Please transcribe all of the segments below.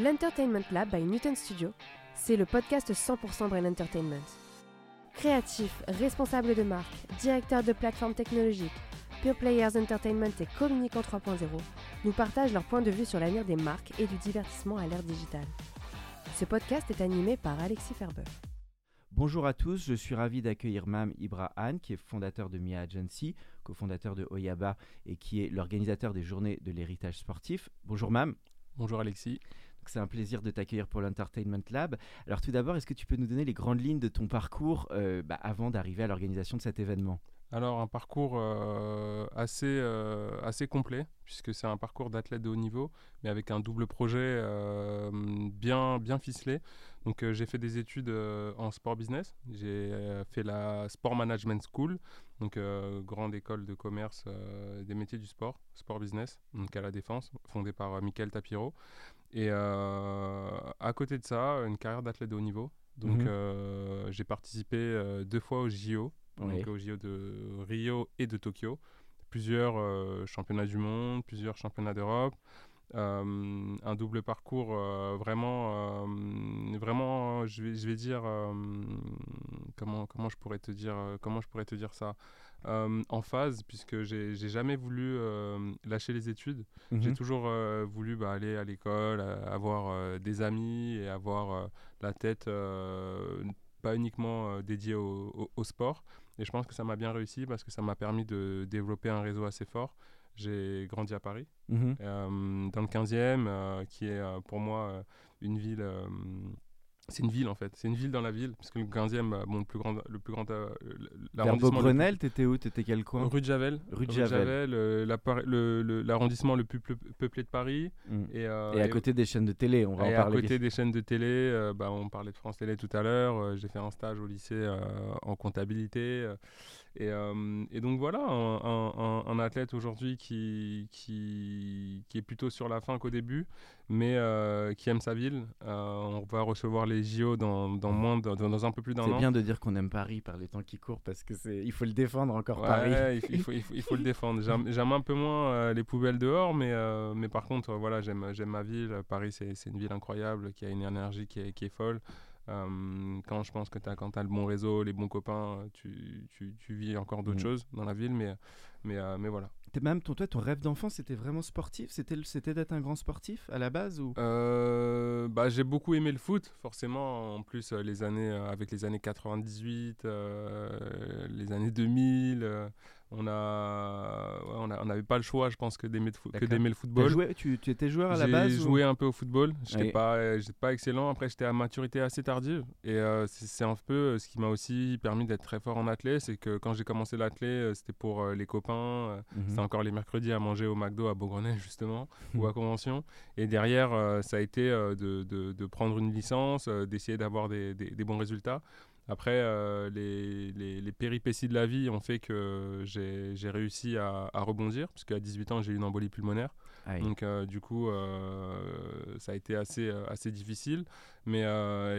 L'Entertainment Lab by Newton Studio, c'est le podcast 100% Brain Entertainment. Créatifs, responsables de marque, directeurs de plateformes technologiques, Pure Players Entertainment et Communicant 3.0 nous partagent leur point de vue sur l'avenir des marques et du divertissement à l'ère digitale. Ce podcast est animé par Alexis Ferber. Bonjour à tous, je suis ravi d'accueillir Mam Ibrahim, qui est fondateur de Mia Agency, cofondateur de Oyaba et qui est l'organisateur des journées de l'héritage sportif. Bonjour Mam. Bonjour Alexis. C'est un plaisir de t'accueillir pour l'Entertainment Lab. Alors tout d'abord, est-ce que tu peux nous donner les grandes lignes de ton parcours euh, bah, avant d'arriver à l'organisation de cet événement? Alors un parcours euh, assez, euh, assez complet, puisque c'est un parcours d'athlète de haut niveau, mais avec un double projet bien, bien ficelé. Donc j'ai fait des études en sport business, j'ai fait la Sport Management School, donc grande école de commerce des métiers du sport, sport business, donc à la Défense, fondée par Michael Tapiro. Et à côté de ça, une carrière d'athlète de haut niveau. Donc mhm. j'ai participé deux fois au JO, donc au JO de Rio et de Tokyo. Plusieurs euh, championnats du monde, plusieurs championnats d'Europe. Euh, un double parcours euh, vraiment, vraiment, je vais, je vais dire, comment, comment je pourrais te dire, comment je pourrais te dire ça, en phase, puisque j'ai jamais voulu lâcher les études. J'ai mhm. toujours voulu bah, aller à l'école, avoir des amis et avoir la tête pas uniquement dédiée au, au, sport. Et je pense que ça m'a bien réussi parce que ça m'a permis de développer un réseau assez fort. J'ai grandi à Paris, mhm. euh, dans le 15e, euh, qui est euh, pour moi une ville c'est une ville en fait, c'est une ville dans la ville, parce que le 15e, bah, bon, le plus grand, le plus grand. Grenelle, t'étais où? T'étais quel coin? Rue de Javel. Rue de Javel. l'arrondissement le, plus peuplé de Paris. Mm. Et, et, à côté des chaînes de télé, on va en parler. à côté des chaînes de télé, bah, on parlait de France Télé tout à l'heure. j'ai fait un stage au lycée en comptabilité. Et, euh, et, donc voilà, un, un, athlète aujourd'hui qui, qui, qui, est plutôt sur la fin qu'au début, mais euh, qui aime sa ville. Euh, on va recevoir les JO dans, dans, moins dans, un peu plus d'un an. C'est bien de dire qu'on aime Paris par les temps qui courent parce que c'est il faut le défendre encore Paris. il, faut, il, faut, il, faut, le défendre. J'aime un peu moins les poubelles dehors, mais, mais par contre, voilà, j'aime ma ville. Paris, c'est une ville incroyable qui a une énergie qui est, qui est folle. Euh, quand je pense que as, quand tu as le bon réseau, les bons copains, tu, tu, tu vis encore d'autres mm. choses dans la ville, mais, mais, euh, mais voilà. même ton, toi, ton rêve d'enfant, c'était vraiment sportif? C'était d'être un grand sportif à la base ou? Euh, bah, J'ai beaucoup aimé le foot, forcément. En plus, les années, avec les années 98, les années 2000 on a, on n'avait pas le choix, je pense, que d'aimer, le football. tu, tu, étais joueur à la base J'ai joué un peu au football. Je n'étais pas, pas excellent. Après, j'étais à maturité assez tardive. Et euh, c'est, un peu euh, ce qui m'a aussi permis d'être très fort en athlète. C'est que quand j'ai commencé l'athlète, euh, c'était pour les copains. Mhm. C'était encore les mercredis à manger au McDo à Beaugrenelle, justement, ou à Convention. Et derrière, ça a été de, de, prendre une licence, d'essayer d'avoir des, des bons résultats. Après, euh, les, les, péripéties de la vie ont fait que j'ai réussi à, rebondir, puisque à 18 ans, j'ai eu une embolie pulmonaire. Donc, euh, du coup, euh, ça a été assez, assez difficile. Mais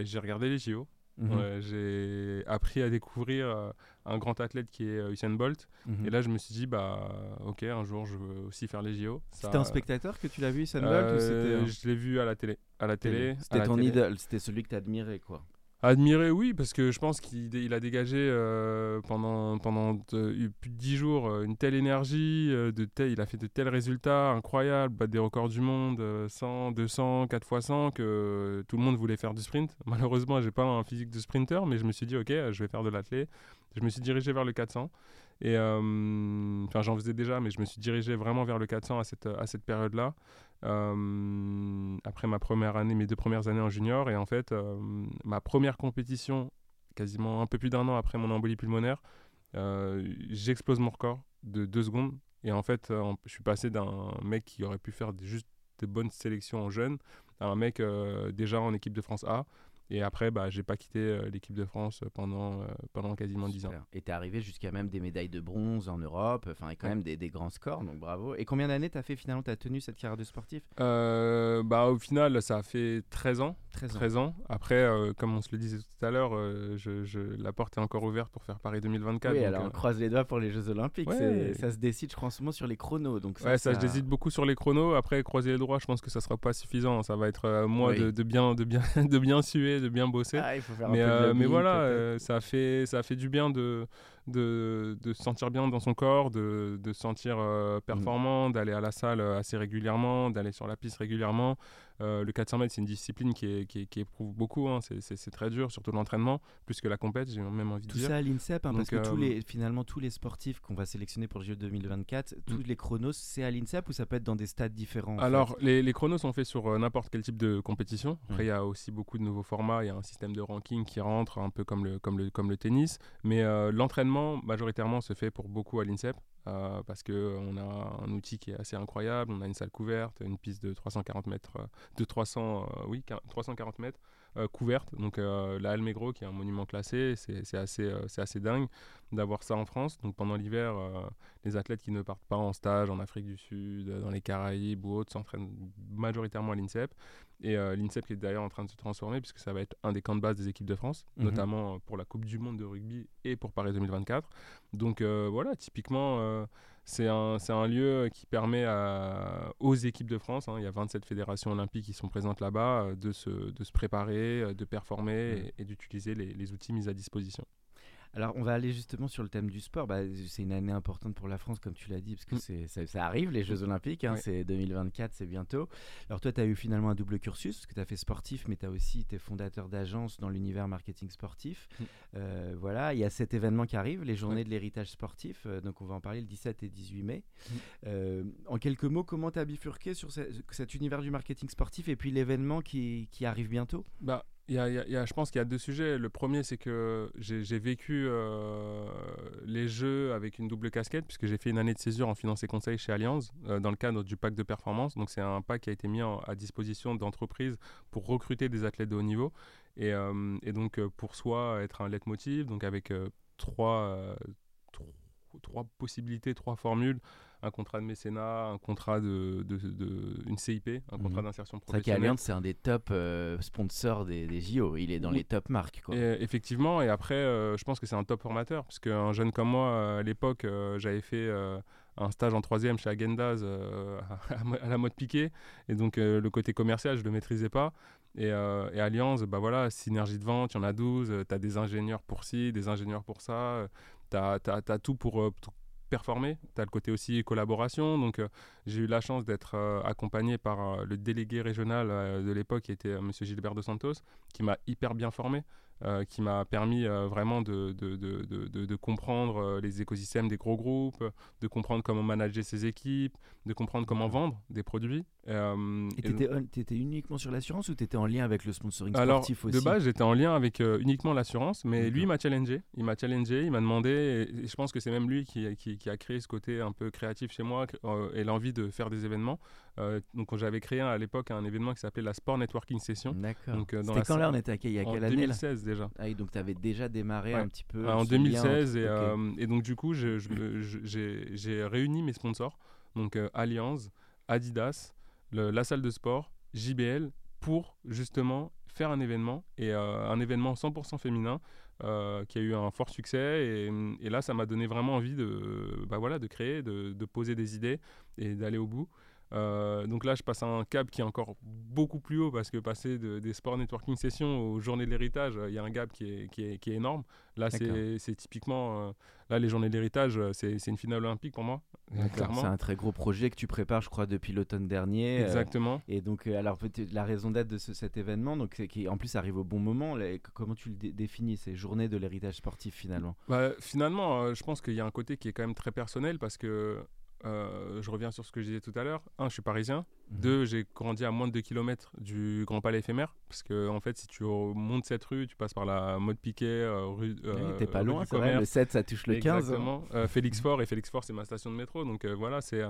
j'ai regardé les JO. Mhm. j'ai appris à découvrir un grand athlète qui est Usain Bolt. Mhm. Et là, je me suis dit, bah, ok, un jour, je veux aussi faire les JO. C'était un spectateur que tu l'as vu, Usain Bolt Je l'ai vu à la télé. À la télé. C'était ton idole, c'était celui que tu admirais, quoi. Admirer, oui, parce que je pense qu'il a dégagé euh, pendant, pendant plus de 10 jours euh, une telle énergie, euh, de il a fait de tels résultats incroyables, des records du monde, 100, 200, 4 x 100, que tout le monde voulait faire du sprint. Malheureusement, j'ai pas un physique de sprinter, mais je me suis dit, ok, je vais faire de l'athlète. Je me suis dirigé vers le 400. Et enfin, j'en faisais déjà, mais je me suis dirigé vraiment vers le 400 à cette, à cette période-là. Euh, après ma première année, mes deux premières années en junior. Et en fait, euh, ma première compétition, quasiment un peu plus d'un an après mon embolie pulmonaire, euh, j'explose mon record de deux secondes. Et en fait, je suis passé d'un mec qui aurait pu faire juste des bonnes sélections en jeunes à un mec déjà en équipe de France A et après, bah, j'ai pas quitté euh, l'équipe de France pendant, euh, pendant quasiment 10 ans. Et tu es arrivé jusqu'à même des médailles de bronze en Europe, enfin, et quand même des, des, grands scores, donc bravo. Et combien d'années tu as fait finalement, tu as tenu cette carrière de sportif? Euh, bah, Au final, ça a fait 13 ans. 13 ans. Après, comme on se le disait tout à l'heure, je, je, la porte est encore ouverte pour faire Paris 2024. Oui, alors on croise les doigts pour les Jeux Olympiques. Ça se décide, je crois, en ce moment sur les chronos. Donc ça, ouais, ça, se décide beaucoup sur les chronos. Après, croiser les doigts, je pense que ça sera pas suffisant. Ça va être moi de, de, bien, de, bien, de bien suer, de bien bosser. Ah, mais, euh, mais voilà, euh, ça, fait, ça fait du bien de, de, de se sentir bien dans son corps, de, de se sentir euh, mm. performant, d'aller à la salle assez régulièrement, d'aller sur la piste régulièrement. Euh, le 400 mètres, c'est une discipline qui, est, qui, qui éprouve beaucoup. Hein. C'est très dur, surtout l'entraînement, plus que la compète, j'ai même envie de dire. Tout ça à l'INSEP, hein, parce que tous euh, les, finalement, tous les sportifs qu'on va sélectionner pour le Jeu 2024, tous les chronos, c'est à l'INSEP ou ça peut être dans des stades différents Alors, les, les, chronos sont faits sur euh, n'importe quel type de compétition. Après, mm. il y a aussi beaucoup de nouveaux formats. Il y a un système de ranking qui rentre, un peu comme le, comme le, comme le tennis. Mais l'entraînement, majoritairement, se fait pour beaucoup à l'INSEP. Euh, parce qu'on a un outil qui est assez incroyable, on a une salle couverte, une piste de 340 mètres, euh, de 300, euh, oui, 340 mètres couverte, donc la Almegro qui est un monument classé, c'est assez, assez dingue d'avoir ça en France. Donc pendant l'hiver, les athlètes qui ne partent pas en stage en Afrique du Sud, dans les Caraïbes ou autres, s'entraînent majoritairement à l'INSEP. Et l'INSEP qui est d'ailleurs en train de se transformer puisque ça va être un des camps de base des équipes de France, mhm. notamment pour la Coupe du Monde de rugby et pour Paris 2024. Donc voilà, typiquement c'est un, un, lieu qui permet à, aux équipes de France, hein, il y a 27 fédérations olympiques qui sont présentes là-bas, euh, de, se, de se préparer, euh, de performer mmh. et, d'utiliser les, les, outils mis à disposition. Alors, on va aller justement sur le thème du sport. Bah, c'est une année importante pour la France, comme tu l'as dit, parce que mm. c'est, ça, arrive, les Jeux Olympiques. Hein, c'est 2024, c'est bientôt. Alors, toi, tu as eu finalement un double cursus, parce que tu as fait sportif, mais tu as aussi été fondateur d'agence dans l'univers marketing sportif. Mm. Euh, voilà, il y a cet événement qui arrive, les Journées de l'héritage sportif. Euh, donc, on va en parler le 17 et 18 mai. Mm. Euh, en quelques mots, comment tu as bifurqué sur cet univers du marketing sportif et puis l'événement qui, qui arrive bientôt? Bah, y y a, je pense qu'il y a deux sujets. Le premier, c'est que j'ai vécu euh, les jeux avec une double casquette, puisque j'ai fait une année de césure en finance et conseil chez Allianz, euh, dans le cadre du pacte de performance. Donc, c'est un pack qui a été mis à disposition d'entreprises pour recruter des athlètes de haut niveau. Et, euh, donc, pour soi, être un leitmotiv, donc avec trois, trois possibilités, trois formules un contrat de mécénat, un contrat de, de, une CIP, un mhm. contrat d'insertion professionnelle. C'est c'est un des top euh, sponsors des, des, JO. Il est dans les top marques. Quoi. effectivement, et après, euh, je pense que c'est un top formateur, parce qu'un jeune comme moi, à l'époque, euh, j'avais fait un stage en troisième chez Agendaz à, la mode piqué, et donc le côté commercial, je ne le maîtrisais pas. Et, et, Alliance, bah voilà, synergie de vente, il y en a 12, tu as des ingénieurs pour ci, des ingénieurs pour ça, tu as, as, tout pour, performer. Tu as le côté aussi collaboration. Donc, euh, j'ai eu la chance d'être euh, accompagné par euh, le délégué régional de l'époque, qui était M. Gilbert Dos Santos, qui m'a hyper bien formé. Euh, qui m'a permis euh, vraiment de, de, de, de comprendre euh, les écosystèmes des gros groupes, de comprendre comment manager ses équipes, de comprendre comment vendre des produits. et tu étais, uniquement sur l'assurance ou tu étais en lien avec le sponsoring sportif aussi De base, j'étais en lien avec uniquement l'assurance, mais lui, il m'a challengé. Il m'a challengé, il m'a demandé, et, je pense que c'est même lui qui, qui, qui, a créé ce côté un peu créatif chez moi et l'envie de faire des événements. Euh, donc j'avais créé à l'époque un événement qui s'appelait la Sport Networking Session. D'accord. Euh, C'était quand là on était à quelle année En 2016 déjà. Ah donc tu avais déjà démarré un petit peu. en 2016 et, euh, et, donc du coup j'ai réuni mes sponsors, donc Allianz, Adidas, la salle de sport, JBL, pour justement faire un événement et un événement 100% féminin qui a eu un fort succès et, et là ça m'a donné vraiment envie de, bah voilà, de créer, de, de poser des idées et d'aller au bout. Euh, donc là, je passe à un cap qui est encore beaucoup plus haut parce que passer des sport networking sessions aux journées de l'héritage, il y a un gap qui est, qui est, qui est énorme. Là, c'est typiquement. Euh, là, les journées de l'héritage, euh, c'est une finale olympique pour moi. C'est un très gros projet que tu prépares, je crois, depuis l'automne dernier. Exactement. et donc, alors, la raison d'être de cet événement, donc, qui en plus arrive au bon moment, comment tu le définis, ces journées de l'héritage sportif finalement? Bah, Finalement, je pense qu'il y a un côté qui est quand même très personnel parce que euh, je reviens sur ce que je disais tout à l'heure. Un, je suis parisien. Mhm. Deux, j'ai grandi à moins de 2 km du Grand Palais éphémère. Parce que, en fait, si tu montes cette rue, tu passes par la mode Piquet, euh, rue. Euh, T'es pas loin, c'est vrai. Le 7, ça touche le 15. Hein. Exactement. Euh, Félix Fort, et Félix Fort, c'est ma station de métro. Donc voilà, c'est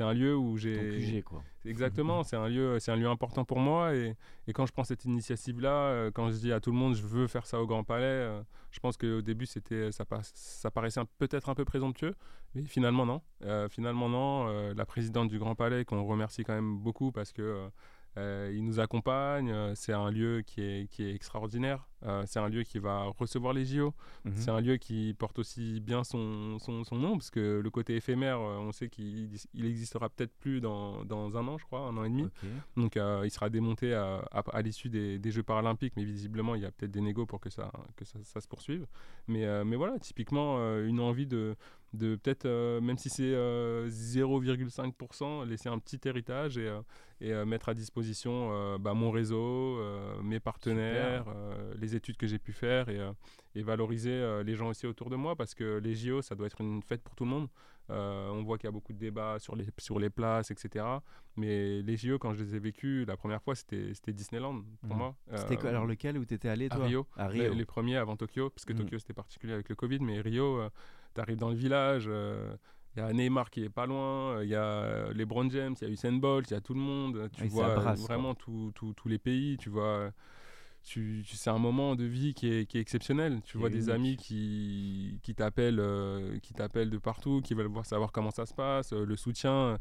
un lieu où j'ai. quoi. Exactement, c'est un, lieu, un lieu important pour moi. Et, et quand je prends cette initiative-là, quand je dis à tout le monde, je veux faire ça au Grand Palais, je pense qu'au début, ça, ça paraissait peut-être un peu présomptueux. Mais finalement, non. finalement, non. la présidente du Grand Palais, qu'on remercie quand même beaucoup parce que euh, euh, il nous accompagne. Euh, c'est un lieu qui est, qui est extraordinaire. C'est un lieu qui va recevoir les JO. Mhm. C'est un lieu qui porte aussi bien son, son, son, nom, parce que le côté éphémère, on sait qu'il il existera peut-être plus dans, dans, un an, je crois, un an et demi. Donc il sera démonté à, à, l'issue des, des, Jeux paralympiques, mais visiblement, il y a peut-être des négos pour que ça, que ça, ça se poursuive. Mais, mais voilà, typiquement, une envie de, de peut-être, euh, même si c'est 0,5%, euh, laisser un petit héritage et, euh, et mettre à disposition bah, mon réseau, mes partenaires, les études que j'ai pu faire et, et valoriser les gens aussi autour de moi parce que les JO, ça doit être une fête pour tout le monde. on voit qu'il y a beaucoup de débats sur les, sur les places, etc. Mais les JO, quand je les ai vécus, la première fois, c'était Disneyland pour mmh. moi. C'était quoi alors lequel où tu étais allé toi? à Rio. À Rio. Les, premiers avant Tokyo, parce que mmh. Tokyo c'était particulier avec le Covid, mais Rio, tu arrives dans le village, il euh, y a Neymar qui est pas loin, il y a les Brown James, il y a Usain Bolt, il y a tout le monde. Tu vois vraiment tous les pays, tu vois. Tu, c'est un moment de vie qui est, qui est exceptionnel. Tu vois des amis qui, qui t'appellent euh, qui t'appellent de partout, qui veulent voir, savoir comment ça se passe, euh, le soutien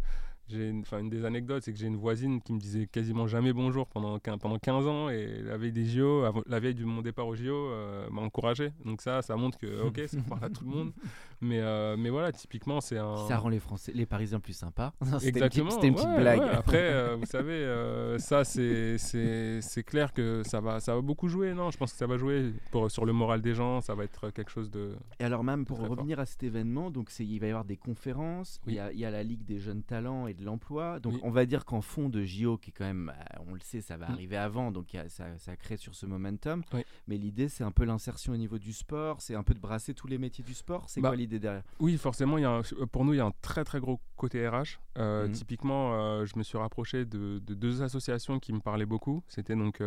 j'ai une, une des anecdotes, c'est que j'ai une voisine qui me disait quasiment jamais bonjour pendant, pendant 15 ans et la veille des JO, la veille de mon départ au JO, euh, m'a encouragé. Donc ça, ça montre que, ok, ça parle à tout le monde. Mais, euh, mais voilà, typiquement, c'est un... Ça rend les Français, les Parisiens plus sympas. Exactement. C'était une, petite, blague. Après, euh, vous savez, ça, c'est clair que ça va, ça va beaucoup jouer, non? Je pense que ça va jouer pour, sur le moral des gens, ça va être quelque chose de... Et alors même, pour revenir à cet événement, donc il va y avoir des conférences, il, y a, il y a la Ligue des jeunes talents et de l'emploi. Donc on va dire qu'en fond de JO, qui est quand même, euh, on le sait, ça va mm. arriver avant, donc ça, crée sur ce momentum. Mais l'idée, c'est un peu l'insertion au niveau du sport, c'est un peu de brasser tous les métiers du sport. C'est bah, quoi l'idée derrière Oui, forcément, y a pour nous, il y a un très très gros côté RH. Euh, mm. Typiquement, euh, je me suis rapproché de, deux associations qui me parlaient beaucoup. C'était donc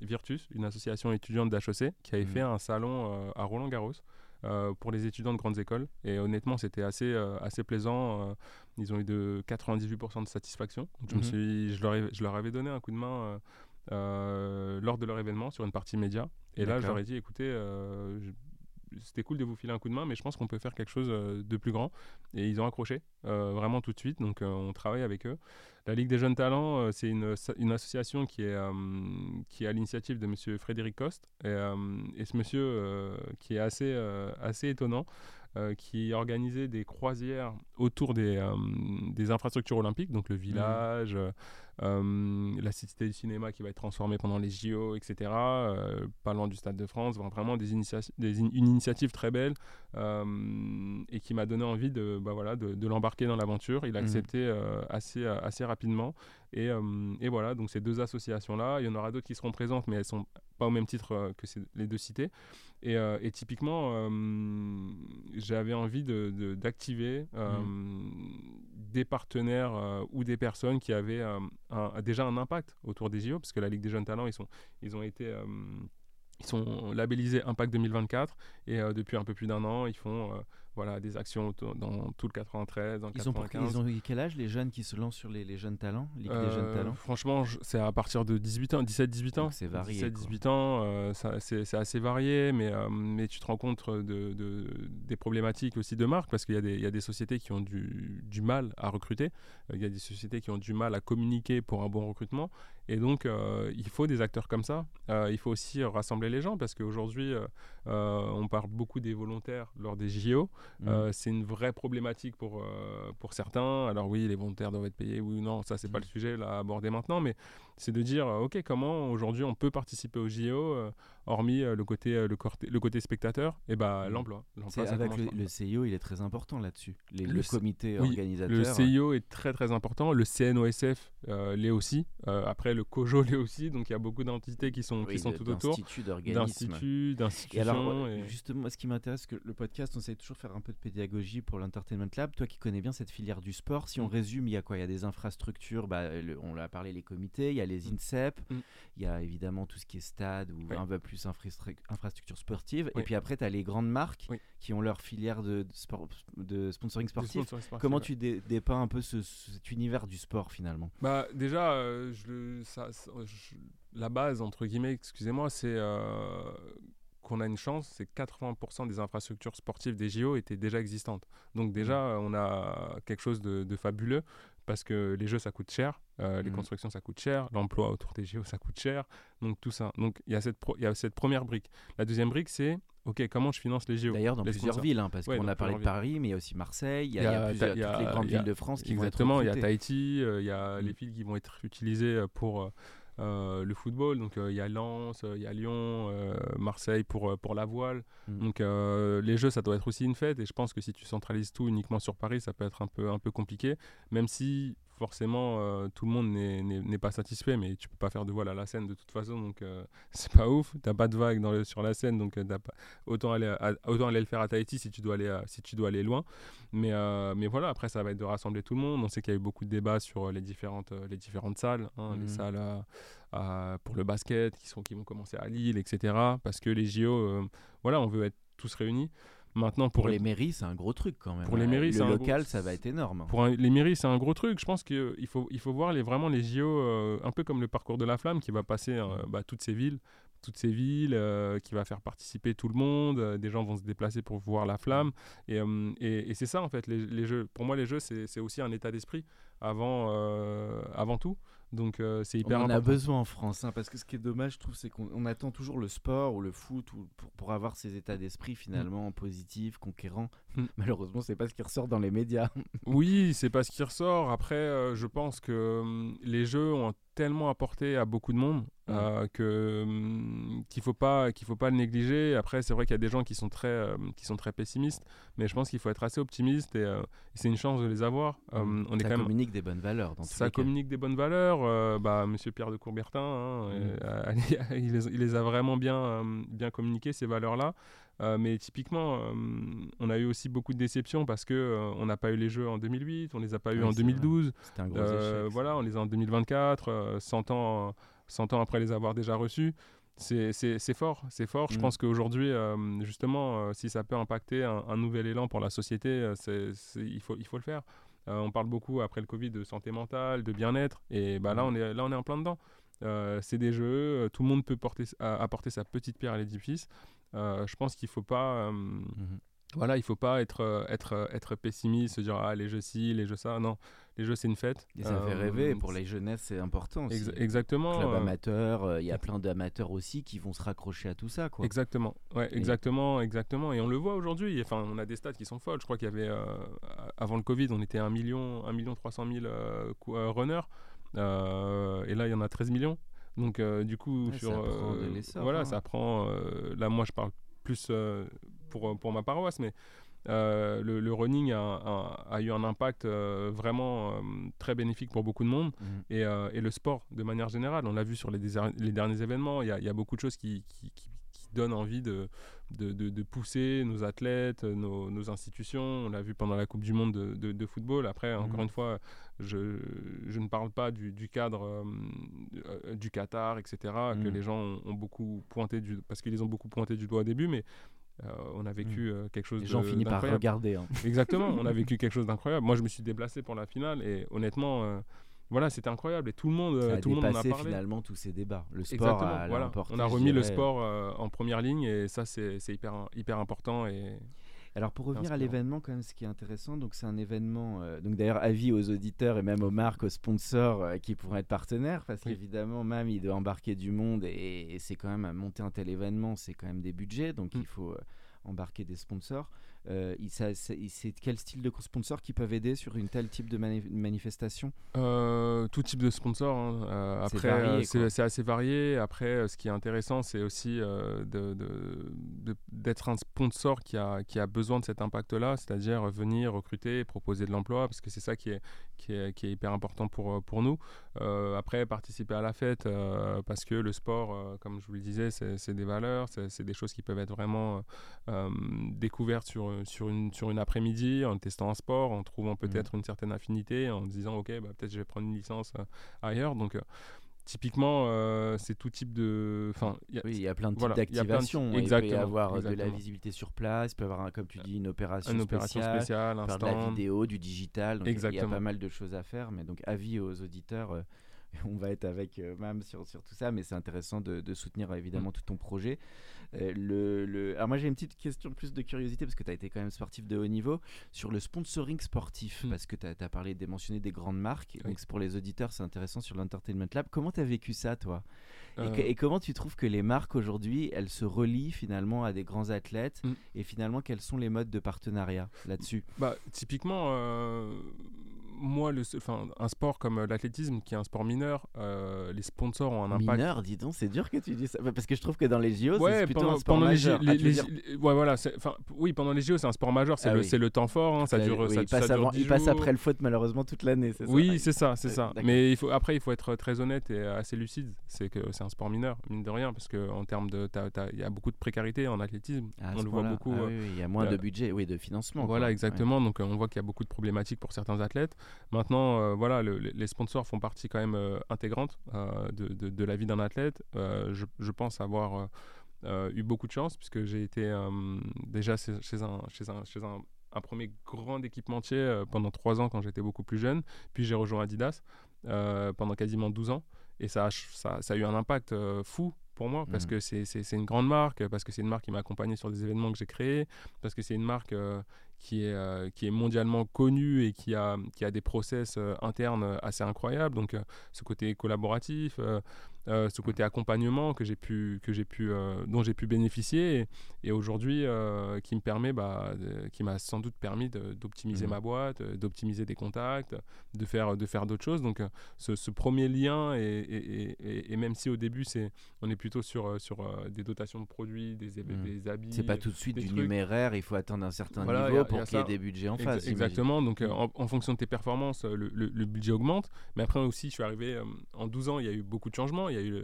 Virtus, une association étudiante d'HEC, qui avait mm. fait un salon à Roland Garros. Euh, pour les étudiants de grandes écoles. Et honnêtement, c'était assez, euh, assez plaisant. Euh, ils ont eu de 98% de satisfaction. je, me mhm. suis, je, leur ai, je leur avais donné un coup de main lors de leur événement sur une partie média. Et là, je leur ai dit, écoutez, c'était cool de vous filer un coup de main, mais je pense qu'on peut faire quelque chose de plus grand. Et ils ont accroché vraiment tout de suite, donc on travaille avec eux. La Ligue des jeunes talents, c'est une, une, association qui est, qui est à l'initiative de M. Frédéric Coste. Et, et ce monsieur, qui est assez, assez étonnant, qui organisait des croisières autour des, des infrastructures olympiques, donc le mmh. village, euh, la cité du cinéma qui va être transformée pendant les JO, etc. Euh, pas loin du Stade de France, vraiment des, des une initiative très belle euh, et qui m'a donné envie de, bah voilà, de, l'embarquer dans l'aventure. Il a mmh. accepté assez, assez rapidement. Et, et, voilà, donc ces deux associations-là, il y en aura d'autres qui seront présentes, mais elles sont pas au même titre que les deux cités. Et, et typiquement, j'avais envie d'activer de, mmh des partenaires euh, ou des personnes qui avaient euh, déjà un impact autour des JO, parce que la Ligue des jeunes talents, ils, sont, ils ont été euh, ils sont labellisés Impact 2024 et depuis un peu plus d'un an, ils font voilà, des actions dans tout le 93, dans le ils 95. Ont, ils ont quel âge les jeunes qui se lancent sur les, les jeunes talents, Ligue des jeunes talents? Franchement, c'est à partir de 18 ans, 17-18 ans. C'est varié. 17-18 ans, c'est assez varié, mais, mais tu te rends compte de, de, des problématiques aussi de marque parce qu'il y, y, a des sociétés qui ont du, du mal à recruter, il y a des sociétés qui ont du mal à communiquer pour un bon recrutement et donc, euh, il faut des acteurs comme ça. Euh, il faut aussi rassembler les gens parce qu'aujourd'hui, euh, on parle beaucoup des volontaires lors des JO. Mmh. c'est une vraie problématique pour, pour certains. Alors oui, les volontaires doivent être payés ou non, ça, c'est pas mmh. le sujet à aborder maintenant, mais c'est de dire, OK, comment aujourd'hui on peut participer aux JO hormis le, côté, le, le, côté spectateur? Et bah, mmh. l'emploi. Avec le, CIO, il est très important là-dessus. Le, comité organisateur. Le CIO est très très important. Le CNOSF l'est aussi. après, le COJO l'est aussi, donc il y a beaucoup d'entités qui sont, qui sont tout autour. D'instituts, d'institutions. Et alors, justement, ce qui m'intéresse, que le podcast, on essaie toujours faire un peu de pédagogie pour l'Entertainment Lab. Toi qui connais bien cette filière du sport, si on mm. résume, il y a quoi? Il y a des infrastructures, bah, on l'a parlé, les comités, il y a les mm. INSEP, mm. il y a évidemment tout ce qui est stade ou un peu plus infrastructure sportive. Et puis après, tu as les grandes marques qui ont leur filière de, sport, de sponsoring sportif. Comment tu dépeins un peu cet univers du sport finalement? Bah déjà, euh, je, ça, la base entre guillemets, excusez-moi, c'est euh, qu'on a une chance, c'est 80% des infrastructures sportives des JO étaient déjà existantes. Donc déjà, mmh. on a quelque chose de, fabuleux parce que les jeux ça coûte cher, euh, les mmh. constructions ça coûte cher, l'emploi autour des JO ça coûte cher, donc tout ça. Donc il y, a cette il y a cette première brique. La deuxième brique c'est ok, comment je finance les JO D'ailleurs, dans plusieurs villes, hein, parce qu'on a parlé de Paris, mais il y a aussi Marseille, il y a, plusieurs, toutes les grandes villes de France qui exactement, vont être il y a Tahiti, euh, il y a les mm. villes qui vont être utilisées euh, pour euh, le football. Donc il y a Lens, il y a Lyon, Marseille pour, pour la voile. Mm. Donc les Jeux, ça doit être aussi une fête. Et je pense que si tu centralises tout uniquement sur Paris, ça peut être un peu, un peu compliqué. Même si forcément euh, tout le monde n'est pas satisfait, mais tu peux pas faire de voile à la scène de toute façon, donc euh, c'est pas ouf. T'as pas de vague dans le, sur la scène, donc euh, pas, autant, aller autant aller le faire à Tahiti si tu dois aller, si tu dois aller loin. Mais, mais voilà, après ça va être de rassembler tout le monde. On sait qu'il y a eu beaucoup de débats sur les différentes, les différentes salles, hein, les mmh. salles pour le basket qui, sont, qui vont commencer à Lille, etc. Parce que les JO, voilà, on veut être tous réunis. Maintenant, pour, les mairies, c'est un gros truc quand même. Pour les mairies, le local, ça va être énorme. Pour les mairies, c'est un gros truc. Je pense qu'il faut, il faut voir les, vraiment les JO euh, un peu comme le parcours de la flamme qui va passer euh, bah, toutes ces villes, toutes ces villes, euh, qui va faire participer tout le monde. des gens vont se déplacer pour voir la flamme. Et, et, c'est ça en fait, les, les, jeux. Pour moi, les jeux, c'est aussi un état d'esprit avant, avant tout. Donc euh, c'est hyper on en a besoin en France, hein, parce que ce qui est dommage, je trouve, c'est qu'on attend toujours le sport ou le foot ou pour, pour, avoir ces états d'esprit finalement positifs, conquérants. Mm. Malheureusement, c'est pas ce qui ressort dans les médias. oui, c'est pas ce qui ressort. Après, euh, je pense que hum, les jeux ont tellement apporté à beaucoup de monde mm. euh, que qu'il faut pas qu'il faut pas le négliger. Après, c'est vrai qu'il y a des gens qui sont très qui sont très pessimistes, mais je pense qu'il faut être assez optimiste et, c'est une chance de les avoir. on est ça quand communique des bonnes valeurs. Dans ça communique des bonnes valeurs. Euh, bah, Monsieur Pierre de Courbertin, hein, mm. euh, il, les, a vraiment bien, euh, bien communiqué, ces valeurs-là. mais typiquement, on a eu aussi beaucoup de déceptions parce que on n'a pas eu les jeux en 2008, on les a pas eu en 2012. Un gros échec, voilà, on les a en 2024, 100 ans, 100 ans après les avoir déjà reçus. C'est fort, c'est fort. Je mm. pense qu'aujourd'hui, justement, si ça peut impacter un, un, nouvel élan pour la société, il, faut, il faut le faire. Euh, on parle beaucoup après le Covid de santé mentale, de bien-être, et bah, là, mm. on est, là on est en plein dedans. Euh, c'est des jeux, euh, tout le monde peut porter, apporter sa petite pierre à l'édifice. Je pense qu'il ne faut pas... Mm-hmm. Voilà, il faut pas être, être, être pessimiste, se dire ah, les jeux ci, les jeux ça. Non, les jeux c'est une fête. Et ça fait rêver. Pour les jeunesses, c'est important. Aussi. exactement. Club amateur, il y a plein d'amateurs aussi qui vont se raccrocher à tout ça. Quoi. Exactement. Ouais, exactement, exactement. Et on le voit aujourd'hui. Enfin, on a des stats qui sont folles. Je crois qu'il y avait avant le Covid, on était 1 million, 1 million 300 000 euh, euh, runners. Euh, et là, il y en a 13 millions. Donc, du coup, sur, voilà, hein. ça prend. là, moi, je parle plus pour, pour ma paroisse, mais le, running a, eu un impact vraiment très bénéfique pour beaucoup de monde mmh. et, et, le sport de manière générale. On l'a vu sur les, les derniers événements, il y, y, a beaucoup de choses qui, qui, donne envie de, de, de, pousser nos athlètes, nos, nos institutions. On l'a vu pendant la Coupe du Monde de, de football. Après, mhm. encore une fois, je, je, ne parle pas du, du cadre euh, du Qatar, etc., que mhm. les gens ont, beaucoup pointé du, parce qu'ils ont beaucoup pointé du doigt au début, mais euh, on a vécu mhm. euh, quelque chose les gens finissent par regarder. Hein. Exactement, on a vécu quelque chose d'incroyable. Moi, je me suis déplacé pour la finale et honnêtement, voilà, c'était incroyable et tout le monde, ça a tout le monde en a parlé. finalement tous ces débats. Le sport a, voilà. On a remis le sport euh, en première ligne et ça c'est hyper hyper important et alors pour revenir à l'événement, quand même, ce qui est intéressant, donc c'est un événement, euh, donc d'ailleurs avis aux auditeurs et même aux marques, aux sponsors euh, qui pourraient être partenaires, parce qu'évidemment, même il doit embarquer du monde et, c'est quand même monter un tel événement, c'est quand même des budgets, donc mm. il faut embarquer des sponsors. Euh, c'est quel style de sponsors qui peuvent aider sur une telle type de manifestation? Euh, Tout type de sponsors. Hein. Euh, après, c'est assez varié. Après, ce qui est intéressant, c'est aussi d'être un sponsor qui a, qui a besoin de cet impact-là, c'est-à-dire venir recruter, proposer de l'emploi, parce que c'est ça qui est, qui est, qui est, hyper important pour, pour nous. après, participer à la fête, parce que le sport, comme je vous le disais, c'est des valeurs, c'est des choses qui peuvent être vraiment découvertes sur sur une, sur une après-midi en testant un sport, en trouvant mmh. peut-être une certaine affinité, en disant ok, bah, peut-être je vais prendre une licence euh, ailleurs. Donc euh, typiquement, c'est tout type de. Enfin, oui, il y a plein de types d'activations. Il peut y avoir de la visibilité sur place, il peut y avoir, comme tu dis, une opération, une opération spéciale, un de la vidéo, du digital. Donc il y a pas mal de choses à faire. Mais donc, avis aux auditeurs. on va être avec Mam sur, sur tout ça, mais c'est intéressant de, de, soutenir évidemment mmh. tout ton projet. Euh, le, le... Alors moi j'ai une petite question plus de curiosité parce que tu as été quand même sportif de haut niveau sur le sponsoring sportif hmm. parce que tu as, parlé de mentionner des grandes marques. Donc pour les auditeurs c'est intéressant sur l'Entertainment Lab. Comment tu as vécu ça toi? Et, euh. comment tu trouves que les marques aujourd'hui elles se relient finalement à des grands athlètes hmm. et finalement quels sont les modes de partenariat là-dessus? Bah, Typiquement euh, moi, le, enfin, un sport comme euh, l'athlétisme, qui est un sport mineur, euh, les sponsors ont un impact. Mineur, dis donc, c'est dur que tu dis ça. Parce que je trouve que dans les JO, c'est plutôt pendant, un sport majeur. Les, ah, ouais, voilà, oui, pendant les JO, c'est un sport majeur. C'est ah le, le, temps fort. Hein, ça dure. ça, il, passe, il passe, après le foot, malheureusement, toute l'année. Oui, c'est ça, c'est ça. Mais il faut, après, il faut être très honnête et assez lucide. C'est que c'est un sport mineur, mine de rien, parce qu'en termes de. Il y a beaucoup de précarité en athlétisme. on le voit beaucoup. Ah euh, il y a moins de budget, oui, de financement. Voilà, exactement. Donc on voit qu'il y a beaucoup de problématiques pour certains athlètes. Maintenant, euh, voilà, les sponsors font partie quand même euh, intégrante euh, de, la vie d'un athlète. Je, pense avoir eu beaucoup de chance puisque j'ai été déjà chez, un, chez, un, chez un, premier grand équipementier pendant trois ans quand j'étais beaucoup plus jeune. Puis j'ai rejoint Adidas pendant quasiment 12 ans. Et ça a, ça, a eu un impact fou pour moi parce mmh. que c'est une grande marque, parce que c'est une marque qui m'a accompagné sur des événements que j'ai créés, parce que c'est une marque qui est, euh, qui est mondialement connu et qui a, qui a des process euh, internes assez incroyables. Donc, euh, ce côté collaboratif, euh, ce côté accompagnement que j'ai pu, que j'ai pu, euh, dont j'ai pu bénéficier et, aujourd'hui euh, qui me permet, bah, qui m'a sans doute permis d'optimiser mmh. ma boîte, d'optimiser des contacts, de faire, de faire d'autres choses. Donc ce, premier lien et, et, même si au début c'est, on est plutôt sur, sur des dotations de produits, des, mmh. des habits. C'est pas tout de suite du numéraire, il faut attendre un certain niveau pour qu'il y ait des budgets en face. Exactement. Donc mmh. en, fonction de tes performances, le, le, budget augmente. Mais après aussi, je suis arrivé en 12 ans, il y a eu beaucoup de changements il y a eu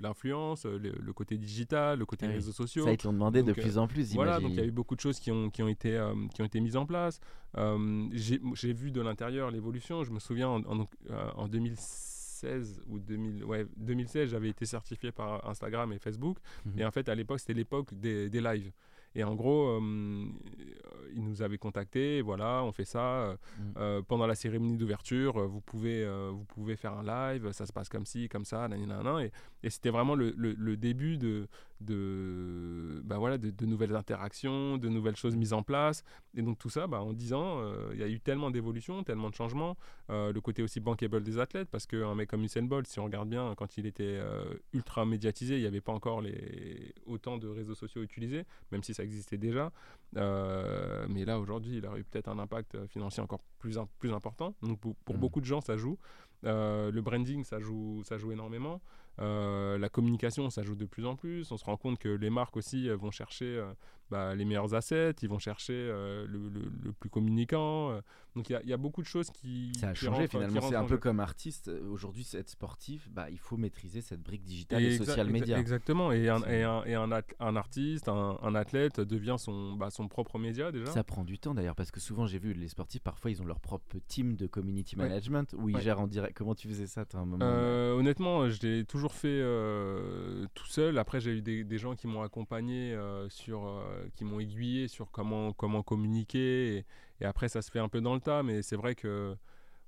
l'influence, le, côté digital, le côté réseaux sociaux. Ça, ils te l'ont demandé de plus en plus. Voilà, donc il y a eu beaucoup de choses qui ont, qui ont, été, euh, qui ont été mises en place. Euh, j'ai vu de l'intérieur l'évolution. Je me souviens en, 2016 ou 2000, ouais, 2016, j'avais été certifié par Instagram et Facebook. Mhm. Et en fait, à l'époque, c'était l'époque des, des lives. Et en gros, euh, ils nous avaient contactés, voilà, on fait ça. Euh, mm. euh, pendant la cérémonie d'ouverture, vous, pouvez, vous pouvez faire un live, ça se passe comme ci, comme ça, nanana, et, et c'était vraiment le, le, début de, de, bah voilà, de, nouvelles interactions, de nouvelles choses mises en place. Et donc tout ça, bah, en 10 ans, il y a eu tellement d'évolutions, tellement de changements. le côté aussi bankable des athlètes, parce qu'un mec comme Usain Bolt, si on regarde bien, quand il était ultra médiatisé, il n'y avait pas encore les... autant de réseaux sociaux utilisés, même si ça existait déjà. Euh, mais là, aujourd'hui, il aurait eu peut-être un impact euh, financier encore plus, plus important. Donc, pour, mmh. beaucoup de gens, ça joue. Euh, le branding, ça joue, ça joue énormément. La communication, ça joue de plus en plus. On se rend compte que les marques aussi vont chercher bah, les meilleurs assets, ils vont chercher le, le, plus communicant. Donc il y, y, a beaucoup de choses qui. Ça a changé finalement. C'est un peu comme artiste. Aujourd'hui, être sportif, bah, il faut maîtriser cette brique digitale et, social media. Exactement. Et un, et un, et un, un artiste, un, athlète devient son, bah, son propre média déjà. Ça prend du temps d'ailleurs parce que souvent j'ai vu les sportifs parfois ils ont leur propre team de community management où ils gèrent en direct. Comment tu faisais ça un moment euh, Honnêtement, je l'ai toujours fait euh, tout seul. Après j'ai eu des, des, gens qui m'ont accompagné euh, sur, qui m'ont aiguillé sur comment comment communiquer. Et, et après, ça se fait un peu dans le tas, mais c'est vrai que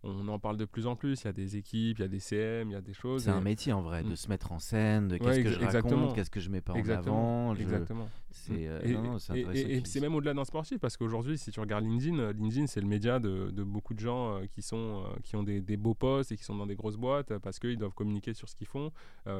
on en parle de plus en plus. Il y a des équipes, il y a des CM, il y a des choses. C'est et- un métier en vrai, de Mm. se mettre en scène, de Ouais, qu'est-ce que je raconte, qu'est-ce que je mets pas en Exactement. avant. je- Exactement. C'est euh, Et, non, c'est et- et- même au-delà d'un sportif parce qu'aujourd'hui, si tu regardes LinkedIn, euh, LinkedIn c'est le média de, de beaucoup de gens euh, qui, sont, qui ont des, des beaux postes et qui sont dans des grosses boîtes parce qu'ils doivent communiquer sur ce qu'ils font.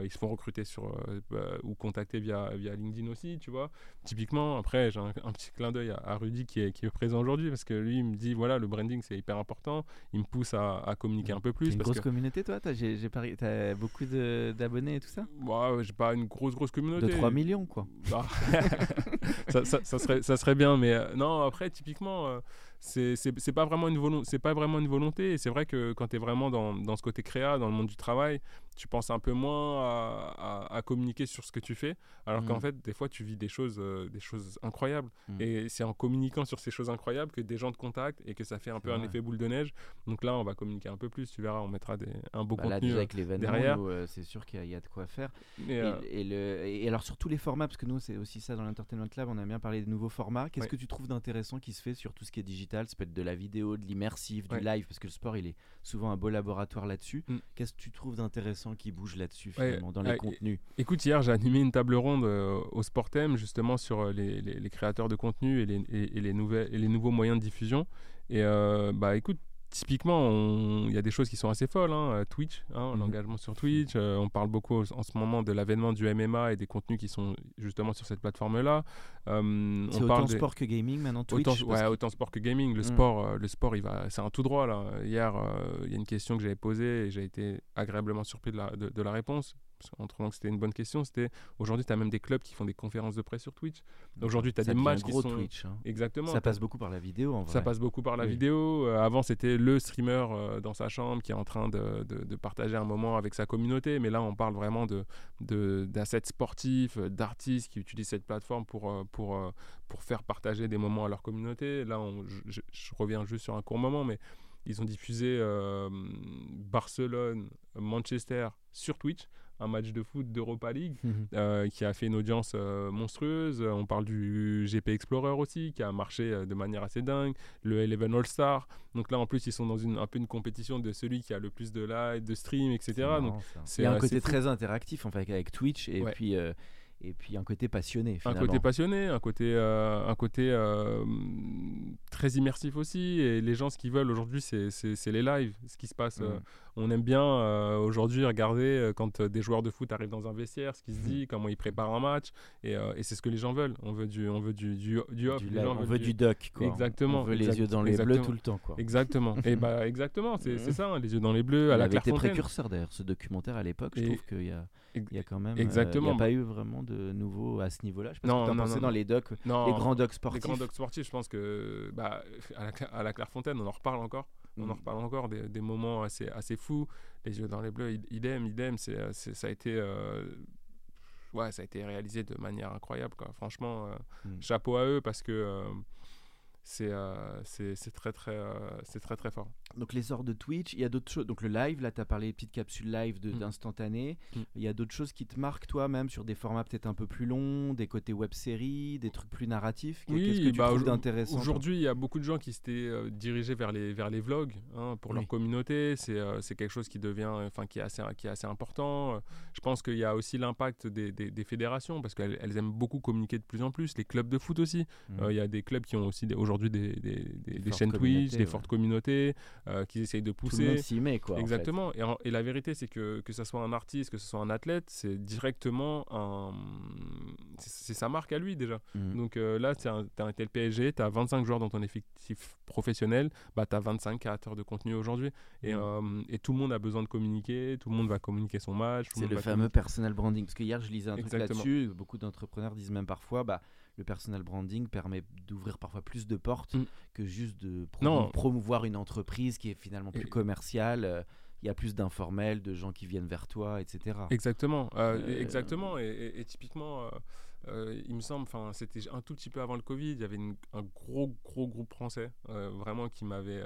Ils se font recruter sur, euh, ou contacter via, via LinkedIn aussi, tu vois. Typiquement, après, j'ai un, un petit clin d'œil à, à Rudy qui est, qui est présent aujourd'hui parce que lui, il me dit voilà, le branding c'est hyper important. Il me pousse à, à communiquer un peu T'as plus. une parce grosse que, communauté toi T'as j'ai- j'ai pari- t'as beaucoup de- d'abonnés et tout ça? Ouais, j'ai pas une grosse, grosse communauté. De 3 millions quoi. Bah, ça, ça- ça serait, ça serait bien, mais euh, non, après, typiquement, euh, c'est c'est- c'est pas, vraiment une volon- c'est pas vraiment une volonté. Et c'est vrai que quand tu es vraiment dans, dans ce côté créa, dans le monde du travail, tu penses un peu moins à, à- à communiquer sur ce que tu fais, alors qu'en Mhm. fait, des fois, tu vis des choses, euh, des choses incroyables. Mhm. Et c'est en communiquant sur ces choses incroyables que des gens te contactent et que ça fait un peu un effet boule de neige. Donc là, on va communiquer un peu plus, tu verras, on mettra des, un beau Bah là contenu. déjà euh, avec derrière. euh, c'est sûr qu'il y, a- y a de quoi faire. et, Et, euh, et le, et alors sur tous les formats, parce que nous c'est aussi ça dans l'Entertainment Lab, on aime bien parler des nouveaux formats. Qu'est-ce Ouais. que tu trouves d'intéressant qui se fait sur tout ce qui est digital? Ça peut être de la vidéo, de l'immersif, du Ouais. live, parce que le sport il est souvent un beau laboratoire là-dessus. Mm. Qu'est-ce que tu trouves d'intéressant qui bouge là-dessus Ouais, finalement dans les ouais, contenus Écoute, hier j'ai animé une table ronde euh, au Sportem justement sur euh, les, les- les créateurs de contenu et les, et- et les, nouvelles, et les nouveaux moyens de diffusion. Et euh, bah écoute, typiquement, on- il y a des choses qui sont assez folles. hein, euh, Twitch, hein, Mhm. l'engagement sur Twitch. euh, on parle beaucoup en ce moment de l'avènement du MMA et des contenus qui sont justement sur cette plateforme-là. Euh, C'est autant des- sport que gaming maintenant Twitch Autant, ouais, que- autant sport que gaming. Le Mm. sport, euh, le sport, il va, c'est un tout droit là. Hier, il y a une question que j'avais posée et j'ai été agréablement surpris de la, de, de la réponse. Qu'en trouvant que c'était une bonne question, c'était aujourd'hui, tu as même des clubs qui font des conférences de presse sur Twitch. Aujourd'hui, tu as Ça des matchs qui gros sont Twitch. hein. exactement. Ça passe beaucoup par la vidéo en vrai. ça passe beaucoup par la Oui. vidéo. Euh, avant, c'était le streamer euh, dans sa chambre qui est en train de, de- de partager un moment avec sa communauté. Mais là, on parle vraiment de- d'assets sportifs, euh, d'artistes qui utilisent cette plateforme pour, euh, pour, pour faire partager des moments à leur communauté. Là, on- je, reviens juste sur un court moment, mais ils ont diffusé Barcelone, Manchester sur Twitch, un match de foot d'Europa League. euh, qui a fait une audience euh, monstrueuse. Euh, On parle du GP Explorer aussi, qui a marché euh, de manière assez dingue. Le Eleven All-Star. Donc là, en plus, ils sont dans une, un peu une compétition de celui qui a le plus de likes, de streams, etc. Donc, c'est un côté très interactif en fait avec Twitch et Ouais. puis et puis un côté passionné un côté passionné, un côté, euh, un côté euh, très immersif aussi. Et les gens, ce qu'ils veulent aujourd'hui, c'est les lives, ce qui se passe. euh, Mm. On aime bien euh, aujourd'hui regarder euh, quand euh, des joueurs de foot arrivent dans un vestiaire, ce qui Mm. se dit, comment ils préparent un match. Et, euh, et c'est ce que les gens veulent. On veut du, on veut du, du, du off. Du les live, gens on veut du doc quoi. Exactement, On veut exact- les yeux dans les bleus tout le temps quoi. Exactement. et bah exactement, c'est ça, hein, les yeux dans les bleus Il à la avait été précurseur d'ailleurs ce documentaire à l'époque. Je Et- trouve qu'il y a y a quand même Exactement. il n'y a pas eu vraiment de nouveau à ce niveau-là. Je pas Non, que non, non, dans les docs, les grands docs les sportifs. grands docs sportifs, je pense que bah, à, la, à la Clairefontaine, on en reparle encore. On en Mhm. reparle encore des, des moments assez, assez fous. Les yeux dans les bleus, id- idem, idem. C'est, euh, c'est- ça a été, euh, ouais, ça a été réalisé de manière incroyable. Quoi. Franchement, euh, Mhm. chapeau à eux parce que euh, c'est, c'est, c'est très, très, c'est très, très fort. Donc l'essor de Twitch, il y a d'autres choses. Donc le live, là tu as parlé de petites capsules live Mm. d'instantané. Mm. Il y a d'autres choses qui te marquent toi même sur des formats peut-être un peu plus longs, des côtés web séries, des trucs plus narratifs? Qu'est- Qu'est-ce que tu bah, trouves d'intéressant Aujourd'hui, il y a beaucoup de gens qui s'étaient euh, dirigés vers les, vers les vlogs hein, pour Oui. leur communauté. C'est euh, c'est quelque chose qui devient, enfin, qui est assez, qui est assez important. Je pense qu'il y a aussi l'impact des, des- des fédérations parce qu'elles elles aiment beaucoup communiquer de plus en plus. Les clubs de foot aussi. Mm. Euh, Il y a des clubs qui ont aussi des- aujourd'hui des, des- des- des chaînes Twitch, des ouais. fortes communautés euh, qui essayent de Tout le pousser. monde s'y met quoi. en fait. Exactement. Et, en- et la vérité, c'est que que ce soit un artiste, que ce soit un athlète, c'est directement un. C'est sa marque à lui déjà. Mm. Donc euh, là, tu as été le PSG, tu as 25 joueurs dans ton effectif professionnel, bah, tu as 25 créateurs de contenu aujourd'hui. Et, Mm. euh, et tout le monde a besoin de communiquer, tout le monde va communiquer son match. C'est le fameux personal branding. Parce que hier, je lisais un Exactement. truc là-dessus. Beaucoup d'entrepreneurs disent même parfois, bah, le personal branding permet d'ouvrir parfois plus de portes Mm. que juste de Non. promouvoir une entreprise qui est finalement plus Et- commerciale. Euh, Il y a plus d'informels, de gens qui viennent vers toi, etc. Exactement, euh, Euh, exactement. Et, et- et typiquement, euh, il me semble, enfin, c'était un tout petit peu avant le Covid, il y avait une- un gros, gros groupe français, vraiment qui m'avait.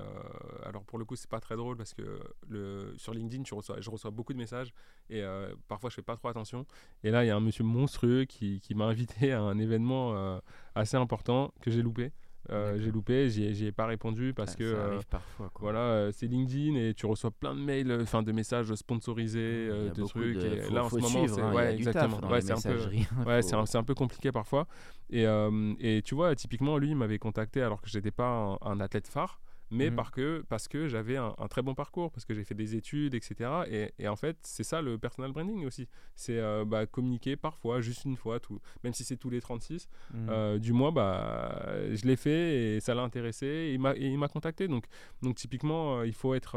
alors pour le coup, c'est pas très drôle parce que le, sur LinkedIn, tu reçois, je reçois beaucoup de messages et parfois je fais pas trop attention. Et là, il y a un monsieur monstrueux qui, qui m'a invité à un événement assez important que j'ai loupé. Euh, j'ai loupé, j'y ai pas répondu parce Ah, que euh, parfois. voilà, euh, c'est LinkedIn et tu reçois plein de mails, enfin de messages sponsorisés, a de trucs. de- et faut- là en ce moment, c'est hein, ouais, exactement. Ouais, c'est un peu, hein, ouais, faut- c'est un, peu compliqué parfois. Et, et tu vois, typiquement, lui, il m'avait contacté alors que je n'étais pas un, un athlète phare, mais Mhm. parce que, parce que j'avais un, un très bon parcours, parce que j'ai fait des études, etc. Et, et en fait, c'est ça le personal branding aussi. C'est euh, bah, communiquer parfois, juste une fois, tout, même si c'est tous les 36 Mm. euh, du mois, bah, je l'ai fait et ça l'a intéressé et il m'a, contacté. Donc, donc typiquement, euh, il faut être,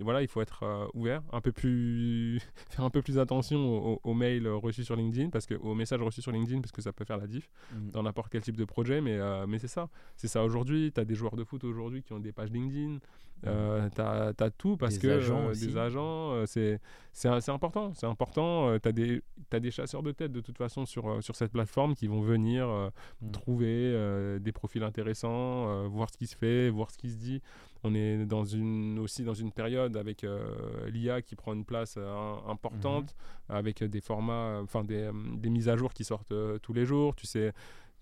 voilà, il faut être ouvert, un peu plus, faire un peu plus attention aux, aux mails reçus sur LinkedIn, parce que aux messages reçus sur LinkedIn, parce que ça peut faire la diff Mm. dans n'importe quel type de projet. Mais, mais c'est ça, c'est ça aujourd'hui. Tu as des joueurs de foot aujourd'hui qui ont des LinkedIn. Euh, t'as as tout parce Des que agents euh, des agents euh, c'est important c'est important euh, t'as des t'as des chasseurs de tête de toute façon sur euh, sur cette plateforme qui vont venir Mm. trouver des profils intéressants voir ce qui se fait voir ce qui se dit. On est dans une aussi dans une période avec l'IA qui prend une place importante avec des formats enfin des, des mises à jour qui sortent tous les jours. Tu sais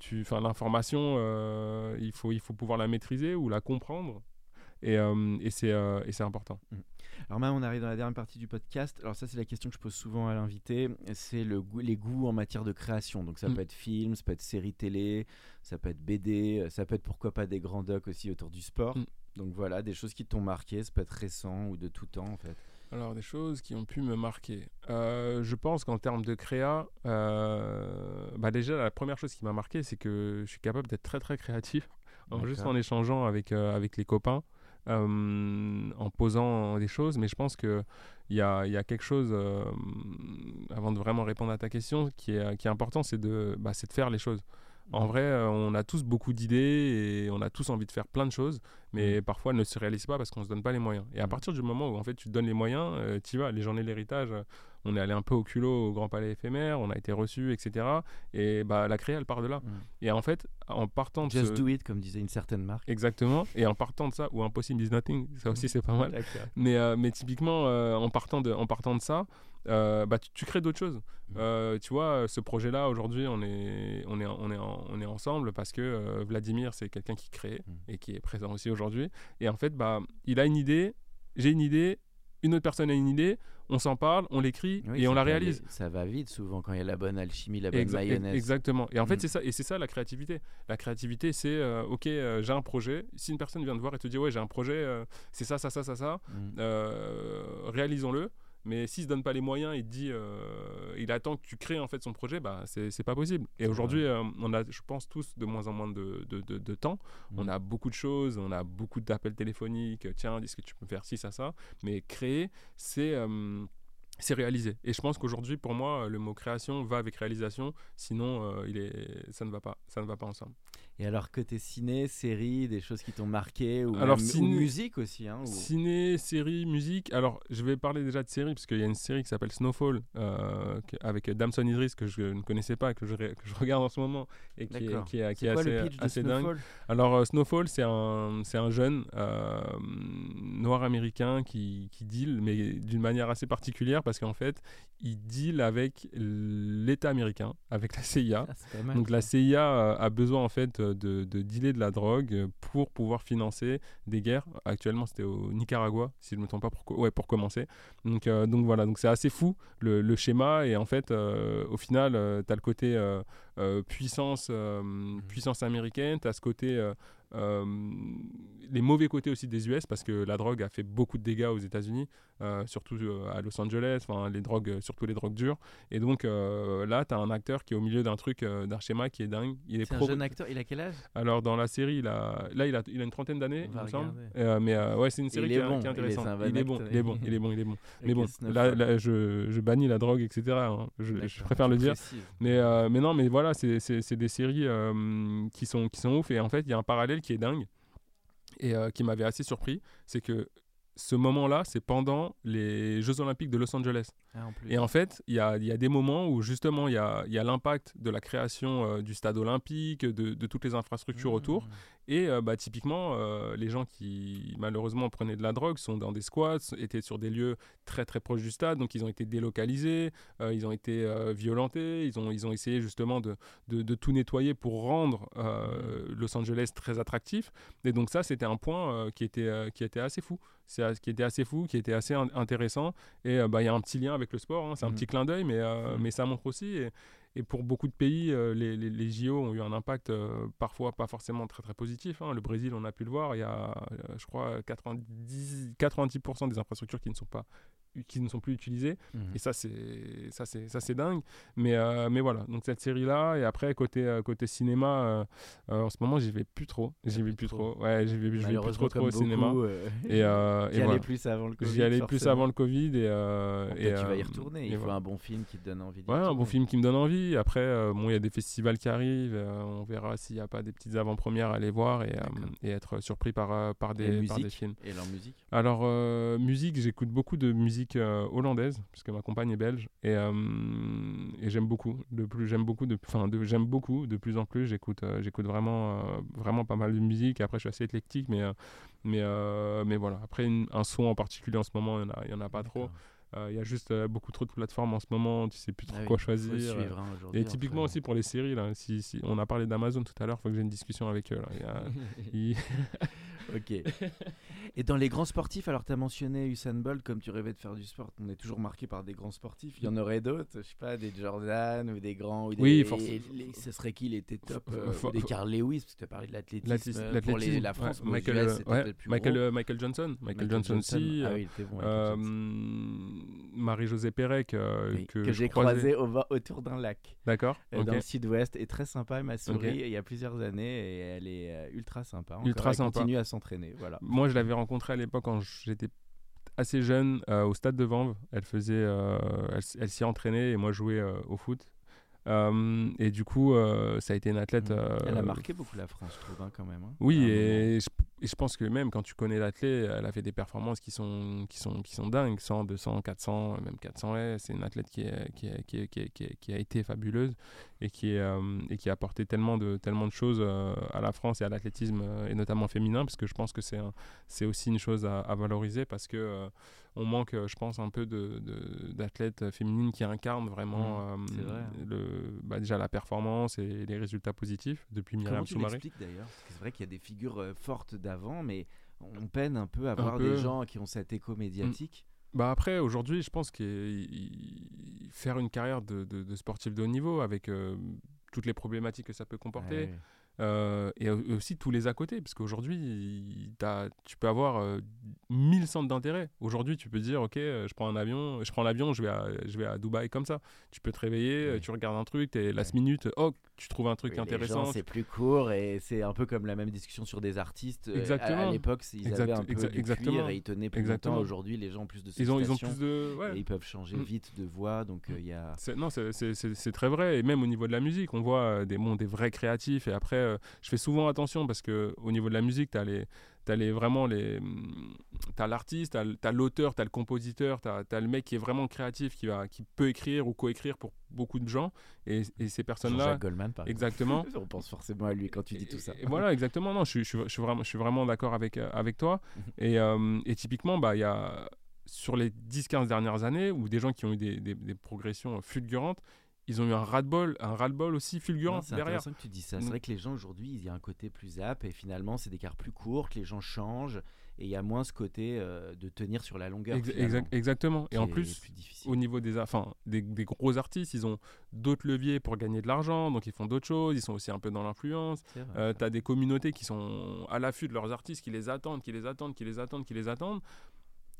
tu l'information euh, il faut il faut pouvoir la maîtriser ou la comprendre et, euh, et c'est euh, et c'est important Alors maintenant, on arrive dans la dernière partie du podcast. Alors ça, c'est la question que je pose souvent à l'invité. C'est le goût- les goûts en matière de création. Donc ça Mm. peut être film, ça peut être série télé, ça peut être BD, ça peut être pourquoi pas des grands docs aussi autour du sport. Mm. Donc voilà, des choses qui t'ont marqué, ça peut être récent ou de tout temps en fait. Alors, des choses qui ont pu me marquer. Euh, je pense qu'en termes de créa, euh, bah déjà, la première chose qui m'a marqué, c'est que je suis capable d'être très très créatif, en juste en échangeant avec, euh, avec les copains, euh, en posant des choses. Mais je pense qu'il y a, y a quelque chose, euh, avant de vraiment répondre à ta question, qui est, qui est important, c'est de, bah, de faire les choses. En vrai, euh, on a tous beaucoup d'idées et on a tous envie de faire plein de choses, mais parfois elles ne se réalisent pas parce qu'on ne se donne pas les moyens. Et à Mm. partir du moment où en fait tu te donnes les moyens, euh, tu vas, les journées de l'héritage, on est allé un peu au culot au Grand Palais éphémère, on a été reçu, etc. Et bah, la créa, elle part de là. Mm. Et en fait, en partant de Just ce... do it, comme disait une certaine marque. Exactement. Et en partant de ça, ou impossible is nothing, ça aussi c'est pas mal. Mais, euh, mais typiquement, euh, en, partant de, en partant de ça, euh, bah, tu, tu crées d'autres choses. Mm. Euh, tu vois, ce projet-là, aujourd'hui, on est, on, est, on, est en- on est ensemble parce que euh, Vladimir, c'est quelqu'un qui crée Mm. et qui est présent aussi aujourd'hui. Et en fait, bah, il a une idée, j'ai une idée, une autre personne a une idée, on s'en parle, on l'écrit Oui, et on la réalise. Ça va vite souvent quand il y a la bonne alchimie, la bonne mayonnaise. Exactement. Et en fait, Mm. c'est ça, et c'est ça la créativité. La créativité, c'est euh, ok, euh, j'ai un projet. Si une personne vient te voir et te dit ouais, j'ai un projet, euh, c'est ça, ça, ça, ça, ça, Mm. réalisons-le. Mais s'il se donne pas les moyens, il dit, euh, il attend que tu crées en fait son projet, bah c'est pas possible. Et aujourd'hui, euh, on a, je pense tous de moins en moins de, de, de- de temps. On Mm. a beaucoup de choses, on a beaucoup d'appels téléphoniques. Tiens, est-ce que tu peux faire ci, ça, ça. Mais créer, c'est euh, c'est réaliser. Et je pense qu'aujourd'hui, pour moi, le mot création va avec réalisation. Sinon, euh, il est, ça ne va pas, ça ne va pas ensemble. Et alors côté ciné, série, des choses qui t'ont marqué ou, Alors, même- ou ciné- musique aussi. Hein, ou- Ciné, série, musique. Alors, je vais parler déjà de série, parce qu'il y a une série qui s'appelle Snowfall, euh, avec Damson Idris, que je ne connaissais pas, que je, que je regarde en ce moment, et qui est, qui est, qui est quoi assez, le pitch de assez dingue. Snowfall? Alors, euh, Snowfall, c'est un, c'est un jeune euh, noir américain qui, qui deal, mais d'une manière assez particulière, parce qu'en fait, il deal avec l'État américain, avec la CIA. Ah, mal, Donc la. CIA euh, a besoin en fait euh, de, de dealer de la drogue euh, pour pouvoir financer des guerres. Actuellement c'était au Nicaragua, si je ne me trompe pas, pour, ouais, pour commencer. Donc, euh, donc voilà, donc c'est assez fou le, le schéma et en fait euh, au final tu as le côté euh, euh, puissance, euh, puissance américaine, tu as ce côté... euh, les mauvais côtés aussi des US parce que la drogue a fait beaucoup de dégâts aux États-Unis, euh, surtout euh, à Los Angeles, les drogues, surtout les drogues dures. Et donc euh, là, tu as un acteur qui est au milieu d'un truc, d'un schéma qui est dingue. Il est, C'est un jeune acteur, il a quel âge? Alors dans la série, il a... là, il a, il a une trentaine d'années, il me semble. mais ouais, c'est une série qui est est, bon, qui est il est intéressante. Il est bon, il est bon, il est bon, il est bon. Mais bon, là, là, je, je bannis la drogue, etc. hein. Je, préfère le dire. Mais, mais non, mais voilà, c'est des séries qui, sont, qui sont ouf. Et en fait, il y a un parallèle qui est dingue et euh, qui m'avait assez surpris. C'est que ce moment-là, c'est pendant les Jeux Olympiques de Los Angeles. Ah, en. Et en fait, il y a, y a des moments où justement, il y a, y a l'impact de la création euh, du stade olympique, de, de toutes les infrastructures Mmh. autour. Et euh, bah, typiquement, euh, les gens qui malheureusement prenaient de la drogue sont dans des squats, étaient sur des lieux très très proches du stade, donc ils ont été délocalisés, ils ont été violentés, ils ont, ils ont essayé justement de, de, tout nettoyer pour rendre Los Angeles très attractif. Et donc ça, c'était un point qui, était, qui était assez fou. C'est qui était assez fou, qui était assez intéressant. Et bah, il y a un petit lien avec le sport, hein. c'est un mmh. petit clin d'œil, mais, mmh. mais ça montre aussi. Et, et pour beaucoup de pays, euh, les, les, JO ont eu un impact euh, parfois pas forcément très très positif. Hein. Le Brésil, on a pu le voir, il y a, euh, je crois, 90, 90% des infrastructures qui ne sont pas qui ne sont plus utilisées. Mhm. Et ça, c'est ça, c'est ça, c'est dingue. Mais mais voilà. Donc cette série là, et après côté côté cinéma, en ce moment, j'y vais plus trop. J'y vais plus trop. Ouais, j'y vais, vais plus trop trop au cinéma. et et allais plus avant le Covid. J'y allais plus avant le Covid et. et tu vas y retourner. Il faut un bon film qui te donne envie. Ouais, un bon film qui me donne envie. Après, euh, bon, il y a des festivals qui arrivent. Euh, on verra s'il n'y a pas des petites avant-premières à aller voir et, euh, et être surpris par, par, des, par des films. Et leur musique? Alors, musique, j'écoute beaucoup de musique hollandaise, puisque ma compagne est belge. Et, et j'aime beaucoup. De plus, j'aime beaucoup, de, de, j'aime beaucoup. De plus en plus, j'écoute, j'écoute vraiment, vraiment pas mal de musique. Après, je suis assez éclectique, mais, mais, mais voilà. Après, un son en particulier en ce moment, il n'y en, a, y en a pas trop. Euh, il y a juste euh, beaucoup trop de plateformes en ce moment, tu sais plus trop ah quoi choisir. Suivre, hein, et typiquement aussi pour les séries, là, si, si on a parlé d'Amazon tout à l'heure, il faut que j'ai une discussion avec eux. Là. ok. Et dans les grands sportifs, alors tu as mentionné Usain Bolt comme tu rêvais de faire du sport. On est toujours marqué par des grands sportifs. Il y en aurait d'autres, je sais pas, des Jordan ou des grands. Ou des, oui, forcément. Ce serait qui les top euh, Des Carl Lewis, parce que tu as parlé de l'athlétisme. pour la France, Michael, Michael, Michael, Johnson. Michael, Johnson, aussi. Ah oui, il était bon. Marie-Josée Pérec, euh, que, j'ai croisé autour d'un lac. D'accord. Euh, dans le sud-ouest, est très sympa. Elle m'a souri il y a plusieurs années et elle est euh, ultra sympa. ultra sympa. continue à Moi, je l'avais rencontrée à l'époque quand j'étais assez jeune au stade de Vanves. Elle faisait, elle, elle s'y entraînait et moi jouais au foot. Euh, et du coup, euh, ça a été une athlète. Euh, elle a marqué beaucoup la France, je trouve, hein, quand même. Hein. Oui, et je, pense que même quand tu connais l'athlète, elle a fait des performances qui sont, qui sont, qui sont dingues 100, 200, 400, même 400 C'est une athlète qui, est, qui, est, qui, qui, qui, a été fabuleuse et qui, est, et qui a apporté tellement de, tellement de choses à la France et à l'athlétisme, et notamment féminin, parce que je pense que c'est aussi une chose à, à valoriser parce que on manque, euh, je pense, un peu d'athlètes de, féminines qui incarnent vraiment mmh, euh, le, bah, déjà la performance et les résultats positifs depuis Myriam Soumaré. d'ailleurs? C'est vrai qu'il y a des figures euh, fortes d'avant, mais on peine un peu à voir des gens qui ont cet écho médiatique. Mmh. Bah après, aujourd'hui, je pense que faire une carrière de, sportif de haut niveau avec toutes les problématiques que ça peut comporter, euh, et aussi tous les à côté, parce qu'aujourd'hui, tu peux avoir 1000 euh, centres d'intérêt. Aujourd'hui, tu peux dire, ok, euh, je prends un avion, je prends l'avion, je vais à, je vais à Dubaï comme ça. Tu peux te réveiller, tu regardes un truc, es last minute, oh, tu trouves un truc intéressant. C'est plus court et c'est un peu comme la même discussion sur des artistes. Exactement. À, l'époque, ils avaient un peu exactement. cuir et ils tenaient plus longtemps. Aujourd'hui, les gens ont plus de ils ont, ils ont plus de, et ils peuvent changer mm. vite de voix. Donc il y a. Non, c'est très vrai. Et même au niveau de la musique, on voit des, des vrais créatifs et après euh, je fais souvent attention parce que au niveau de la musique, tu as les as les, vraiment les as l'artiste, tu as l'auteur, tu as le compositeur, tu as, le mec qui est vraiment créatif qui va qui peut écrire ou coécrire pour beaucoup de gens. Et, ces personnes-là Goldman par exactement. On pense forcément à lui quand tu dis tout ça. Et, voilà exactement. Non je, je, je, suis vraiment je suis vraiment d'accord avec euh, avec toi. Mhm. et, euh, et typiquement bah il y a sur les 10-15 dernières années, ou des gens qui ont eu des, des, des progressions fulgurantes, ils ont eu un ras-de-bol, un ras-de-bol aussi fulgurant C'est derrière. intéressant que tu dis ça. C'est mm. vrai que les gens aujourd'hui, il y a un côté plus zap et finalement, c'est des cartes plus courts, que les gens changent et il y a moins ce côté euh, de tenir sur la longueur. exactement. Et en plus, au niveau des, enfin, des, gros artistes, ils ont d'autres leviers pour gagner de l'argent, donc ils font d'autres choses, ils sont aussi un peu dans l'influence. Euh, tu as des communautés qui sont à l'affût de leurs artistes, qui les attendent, qui les attendent, qui les attendent, qui les attendent.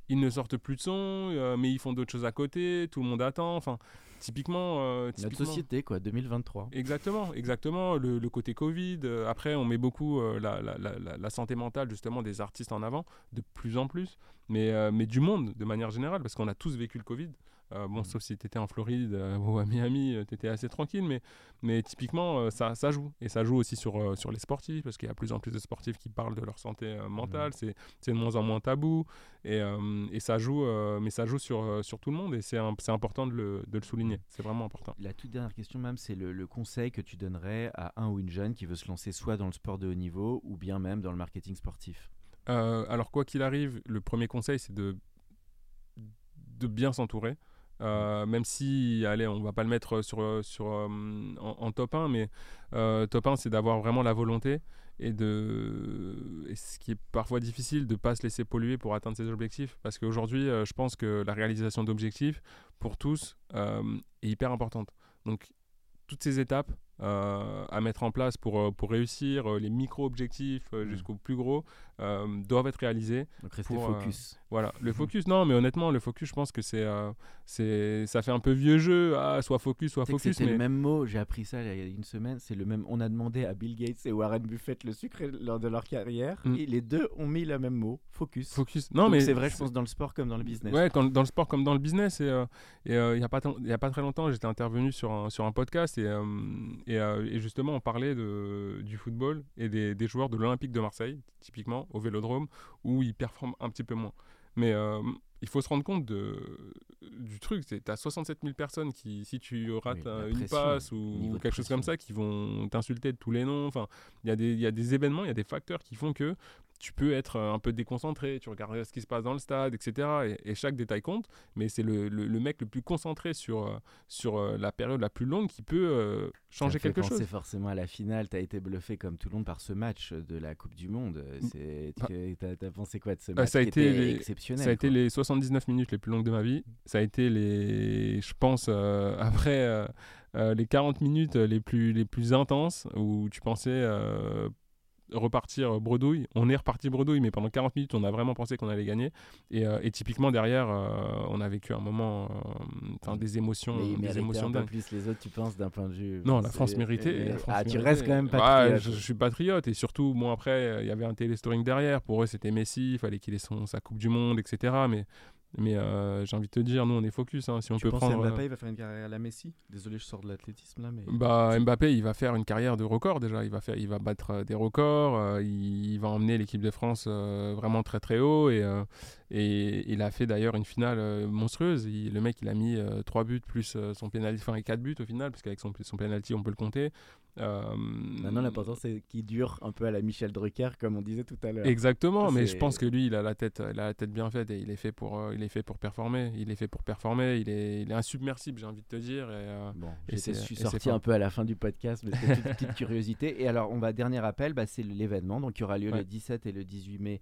Ils ne sortent plus de son, euh, mais ils font d'autres choses à côté, tout le monde attend. Enfin, Typiquement, euh, Notre société, quoi, 2023. Exactement, exactement. Le, côté Covid. Euh, après, on met beaucoup euh, la, la, la, la, santé mentale, justement, des artistes en avant, de plus en plus. Mais, mais du monde, de manière générale, parce qu'on a tous vécu le Covid. Euh, bon, Mhm. sauf si tu étais en Floride euh, ou à Miami, tu étais assez tranquille, mais, mais typiquement, euh, ça, ça joue. Et ça joue aussi sur, euh, sur les sportifs, parce qu'il y a de plus en plus de sportifs qui parlent de leur santé euh, mentale, c'est c'est de moins en moins tabou, et, euh, et ça joue, euh, mais ça joue sur, euh, sur tout le monde, et c'est important de le, de le souligner. C'est vraiment important. La toute dernière question, même, c'est le, le conseil que tu donnerais à un ou une jeune qui veut se lancer soit dans le sport de haut niveau ou bien même dans le marketing sportif? Euh, alors, quoi qu'il arrive, le premier conseil, c'est de, de bien s'entourer. Euh, même si, allez, on va pas le mettre sur, sur, euh, en, top 1, mais euh, top 1, c'est d'avoir vraiment la volonté et de. Ce qui est parfois difficile, de pas se laisser polluer pour atteindre ses objectifs. Parce qu'aujourd'hui, je pense que la réalisation d'objectifs, pour tous, est hyper importante. Donc, toutes ces étapes à mettre en place pour, euh, pour réussir, euh, les micro-objectifs euh, Mm. jusqu'au plus gros, euh, doivent être réalisés. Donc Pour, euh, focus. Voilà, le focus, non, mais honnêtement, le focus, je pense que c'est, euh, c'est, ça fait un peu vieux jeu, ah, soit focus, soit focus, C'était mais le même mot, j'ai appris ça il y a une semaine, c'est le même. On a demandé à Bill Gates et Warren Buffett le secret lors de leur carrière Mm. et les deux ont mis le même mot, focus. focus. Non, Donc mais c'est vrai, je pense, dans le sport comme dans le business. Ouais, quand- dans le sport comme dans le business. Et euh, et, euh, il n'y a, pas il y a pas très longtemps, j'étais intervenu sur un, sur un podcast et, euh, et, euh, et justement, on parlait de, du football et des, des joueurs de l'Olympique de Marseille, typiquement, au vélodrome, où ils performent un petit peu moins. Mais euh, il faut se rendre compte de, du truc. Tu as 67 000 personnes qui, si tu rates Oui, euh, une passe ou quelque chose comme ça, qui vont t'insulter de tous les noms. Enfin, il y, y a des événements, il y a des facteurs qui font que tu peux être euh, un peu déconcentré, tu regardes ce qui se passe dans le stade, etc. Et, et chaque détail compte, mais c'est le, le- le mec le plus concentré sur, euh, sur euh, la période la plus longue qui peut euh, changer fait quelque chose. forcément à la finale. Tu as été bluffé comme tout le monde par ce match de la Coupe du Monde. C'est, Bah, tu as, pensé quoi de ce match ça a été les- exceptionnel Ça a été les 79 minutes les plus longues de ma vie. Ça a été les, je pense, euh, après euh, les 40 minutes les plus, les plus intenses où tu pensais repartir bredouille. On est reparti bredouille, mais pendant 40 minutes, on a vraiment pensé qu'on allait gagner. Et, euh, et typiquement, derrière, euh, on a vécu un moment, euh, enfin des émotions, Mais ils des méritaient émotions un peu dingues. plus les autres, tu penses, d'un point de vue. Non, la France méritait. mais- la France ah, tu restes quand même patriote. je, je suis patriote et surtout, bon après, euh, il y avait un téléstoring derrière. Pour eux, c'était Messi, il fallait qu'il ait son, sa Coupe du Monde, etc. Mais, mais euh, j'ai envie de te dire, nous, on est focus. hein. Si on tu peut penses prendre. Mbappé euh, il va faire une carrière à la Messi? Désolé, je sors de l'athlétisme là, mais. bah, Mbappé, il va faire une carrière de record déjà. Il va, faire, il va battre euh, des records. euh, il, va emmener l'équipe de France euh, vraiment très très haut. Et, et il a fait d'ailleurs une finale monstrueuse. Il- le mec, il a mis 3 buts plus son pénalty, enfin 4 buts au final, parce qu'avec son, son pénalty, on peut le compter. Euh, Maintenant, l'important c'est qu'il dure un peu à la Michel Drucker, comme on disait tout à l'heure. Exactement, mais je pense que lui, il a la tête, il a la tête bien faite et il est fait pour, euh, il est fait pour performer. Il est fait pour performer. Il est, il est insubmersible, j'ai envie de te dire. Et, euh, Bon, Et je suis sorti un peu à la fin du podcast, mais c'était une petite curiosité. Et alors, on va dernier appel, bah, c'est l'événement, donc qui aura lieu le Ouais. 17 et le 18 mai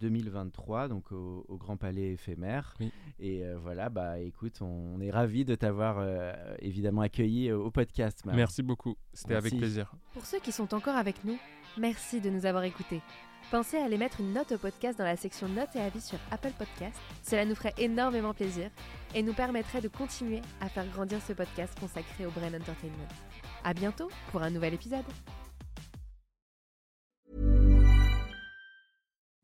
2023, donc au, au Grand Palais éphémère. Oui. Et euh, voilà, bah écoute, on, est ravi de t'avoir euh, évidemment accueilli euh, au podcast. Marie. Merci beaucoup, c'était avec plaisir. Pour ceux qui sont encore avec nous, merci de nous avoir écoutés. Pensez à aller mettre une note au podcast dans la section notes et avis sur Apple Podcast. Cela nous ferait énormément plaisir et nous permettrait de continuer à faire grandir ce podcast consacré au Brain Entertainment. À bientôt pour un nouvel épisode.